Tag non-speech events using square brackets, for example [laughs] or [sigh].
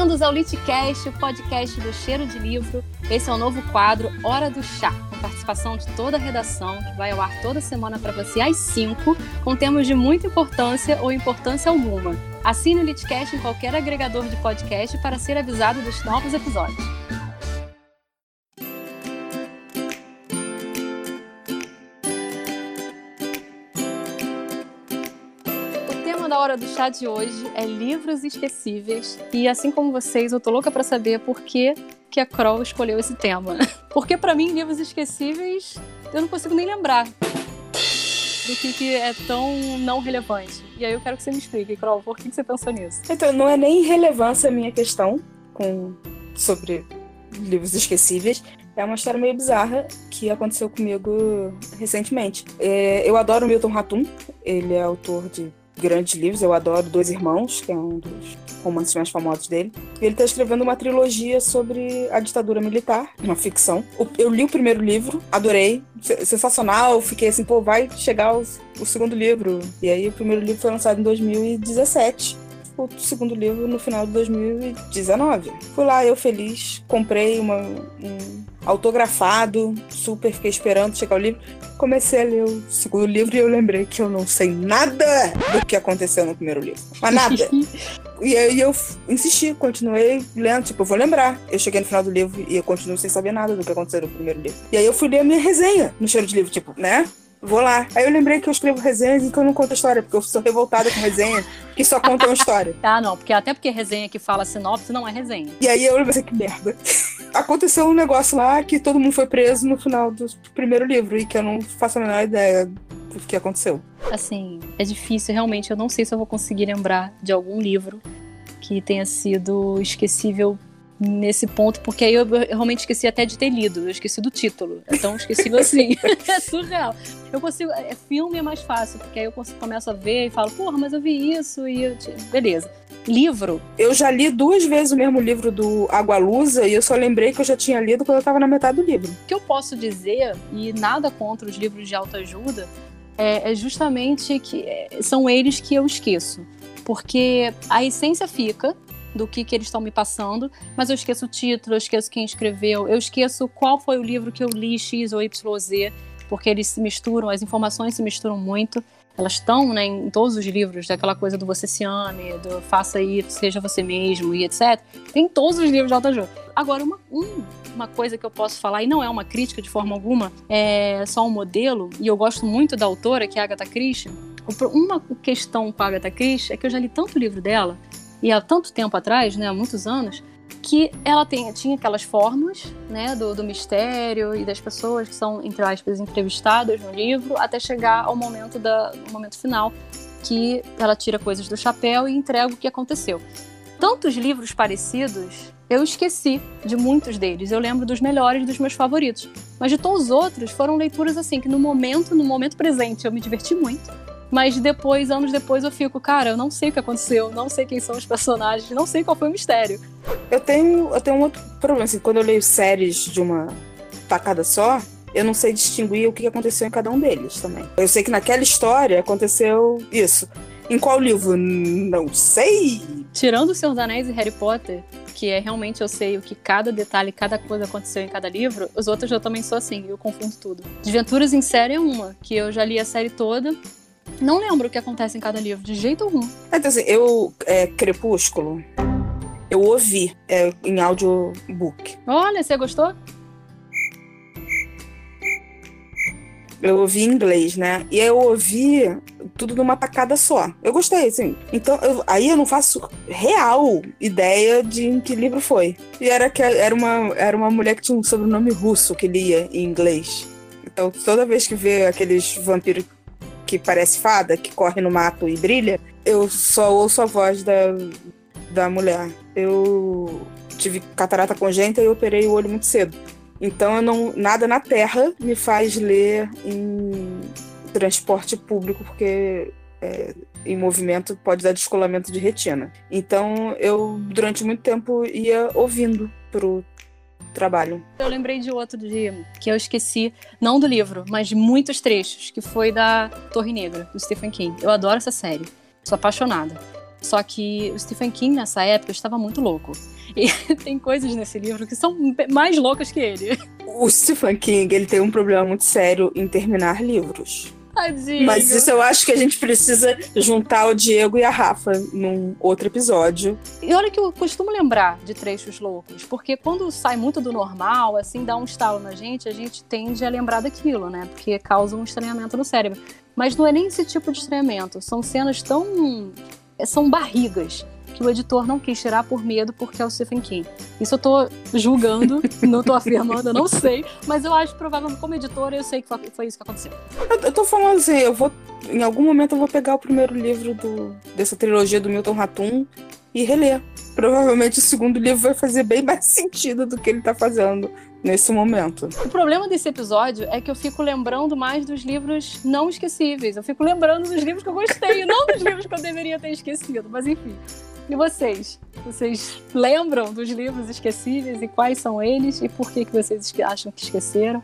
Bem-vindos ao Litcast, o podcast do Cheiro de Livro. Esse é o novo quadro Hora do Chá, com participação de toda a redação, que vai ao ar toda semana para você às 5, com temas de muita importância ou importância alguma. Assine o Litcast em qualquer agregador de podcast para ser avisado dos novos episódios. Da hora do chá de hoje é livros esquecíveis. E assim como vocês, eu tô louca para saber por que, que a Kroll escolheu esse tema. [laughs] Porque para mim, livros esquecíveis, eu não consigo nem lembrar do que, que é tão não relevante. E aí eu quero que você me explique, Kroll, por que, que você pensou nisso? Então, não é nem relevância a minha questão com, sobre livros esquecíveis. É uma história meio bizarra que aconteceu comigo recentemente. É, eu adoro Milton Ratum, ele é autor de grandes livros. Eu adoro Dois Irmãos, que é um dos romances mais famosos dele. Ele está escrevendo uma trilogia sobre a ditadura militar, uma ficção. Eu li o primeiro livro, adorei, sensacional. Fiquei assim, pô, vai chegar o, o segundo livro. E aí o primeiro livro foi lançado em 2017 o segundo livro no final de 2019. Fui lá, eu feliz, comprei uma, um autografado, super fiquei esperando chegar o livro. Comecei a ler o segundo livro e eu lembrei que eu não sei nada do que aconteceu no primeiro livro. Mas nada. [laughs] e aí eu insisti, continuei lendo, tipo, eu vou lembrar. Eu cheguei no final do livro e eu continuo sem saber nada do que aconteceu no primeiro livro. E aí eu fui ler a minha resenha no cheiro de livro, tipo, né? Vou lá. Aí eu lembrei que eu escrevo resenhas e que eu não conto história, porque eu sou revoltada com resenha que só conta uma história. ah, [laughs] não, porque até porque resenha que fala sinopse não é resenha. E aí eu lembrei que merda. Aconteceu um negócio lá que todo mundo foi preso no final do primeiro livro e que eu não faço a menor ideia do que aconteceu. Assim, é difícil, realmente. Eu não sei se eu vou conseguir lembrar de algum livro que tenha sido esquecível nesse ponto, porque aí eu, eu, realmente esqueci até de ter lido, eu esqueci do título. Então esqueci [laughs] assim. é surreal. Eu consigo. É, filme é mais fácil, porque aí eu começo a ver e falo, porra, mas eu vi isso e eu, beleza. Livro. Eu já li duas vezes o mesmo livro do Água Lusa e eu só lembrei que eu já tinha lido quando eu estava na metade do livro. O que eu posso dizer, e nada contra os livros de autoajuda, é, é justamente que é, são eles que eu esqueço. Porque a essência fica, do que, que eles estão me passando, mas eu esqueço o título, eu esqueço quem escreveu, eu esqueço qual foi o livro que eu li, X ou Y ou Z, porque eles se misturam, as informações se misturam muito. Elas estão né, em todos os livros, daquela coisa do você se ame, do faça isso, seja você mesmo e etc. Tem todos os livros de autoajuda. Agora, uma, um, uma coisa que eu posso falar, e não é uma crítica de forma alguma, é só um modelo, e eu gosto muito da autora, que é a Agatha Christie. Uma questão com a Agatha Christie é que eu já li tanto livro dela e há tanto tempo atrás, né, há muitos anos, que ela tem, tinha aquelas fórmulas né, do, do, mistério e das pessoas que são, entre aspas, entrevistadas no livro, até chegar ao momento, da, momento final, que ela tira coisas do chapéu e entrega o que aconteceu. Tantos livros parecidos, eu esqueci de muitos deles. Eu lembro dos melhores, dos meus favoritos. Mas de todos os outros, foram leituras assim, que no momento, no momento presente, eu me diverti muito mas depois, anos depois, eu fico, cara, eu não sei o que aconteceu, não sei quem são os personagens, não sei qual foi o mistério. Eu tenho, eu tenho um outro problema, assim, quando eu leio séries de uma tacada só, eu não sei distinguir o que aconteceu em cada um deles também. Eu sei que naquela história aconteceu isso. Em qual livro? Não sei. Tirando O Senhor dos Anéis e Harry Potter, que é realmente eu sei o que cada detalhe, cada coisa aconteceu em cada livro, os outros eu também sou assim, eu confundo tudo. Desventuras em série é uma, que eu já li a série toda, não lembro o que acontece em cada livro, de jeito algum. Então, assim, eu. É, Crepúsculo. Eu ouvi é, em audiobook. Olha, você gostou? Eu ouvi em inglês, né? E eu ouvi tudo numa tacada só. Eu gostei, assim. Então, eu, aí eu não faço real ideia de em que livro foi. E era que era uma, era uma mulher que tinha um sobrenome russo que lia em inglês. Então, toda vez que vê aqueles vampiros que parece fada, que corre no mato e brilha, eu só ouço a voz da, da mulher. Eu tive catarata congênita e operei o olho muito cedo. Então eu não nada na Terra me faz ler em transporte público porque é, em movimento pode dar descolamento de retina. Então eu durante muito tempo ia ouvindo pro trabalho. Eu lembrei de outro dia que eu esqueci, não do livro, mas de muitos trechos, que foi da Torre Negra, do Stephen King. Eu adoro essa série, sou apaixonada. Só que o Stephen King, nessa época, estava muito louco. E [laughs] tem coisas nesse livro que são mais loucas que ele. O Stephen King, ele tem um problema muito sério em terminar livros. Tadinho. Mas isso eu acho que a gente precisa juntar o Diego e a Rafa num outro episódio. E olha que eu costumo lembrar de trechos loucos, porque quando sai muito do normal, assim, dá um estalo na gente, a gente tende a lembrar daquilo, né? Porque causa um estranhamento no cérebro. Mas não é nem esse tipo de estranhamento, são cenas tão. são barrigas que o editor não quis tirar por medo porque é o Stephen King. Isso eu tô julgando, não tô afirmando, eu não sei, mas eu acho provavelmente como editora eu sei que foi isso que aconteceu. Eu, eu tô falando assim, eu vou em algum momento eu vou pegar o primeiro livro do, dessa trilogia do Milton Ratum e reler. Provavelmente o segundo livro vai fazer bem mais sentido do que ele tá fazendo nesse momento. O problema desse episódio é que eu fico lembrando mais dos livros não esquecíveis. Eu fico lembrando dos livros que eu gostei, não dos livros que eu deveria ter esquecido. Mas enfim. E vocês? Vocês lembram dos livros esquecíveis e quais são eles e por que, que vocês acham que esqueceram?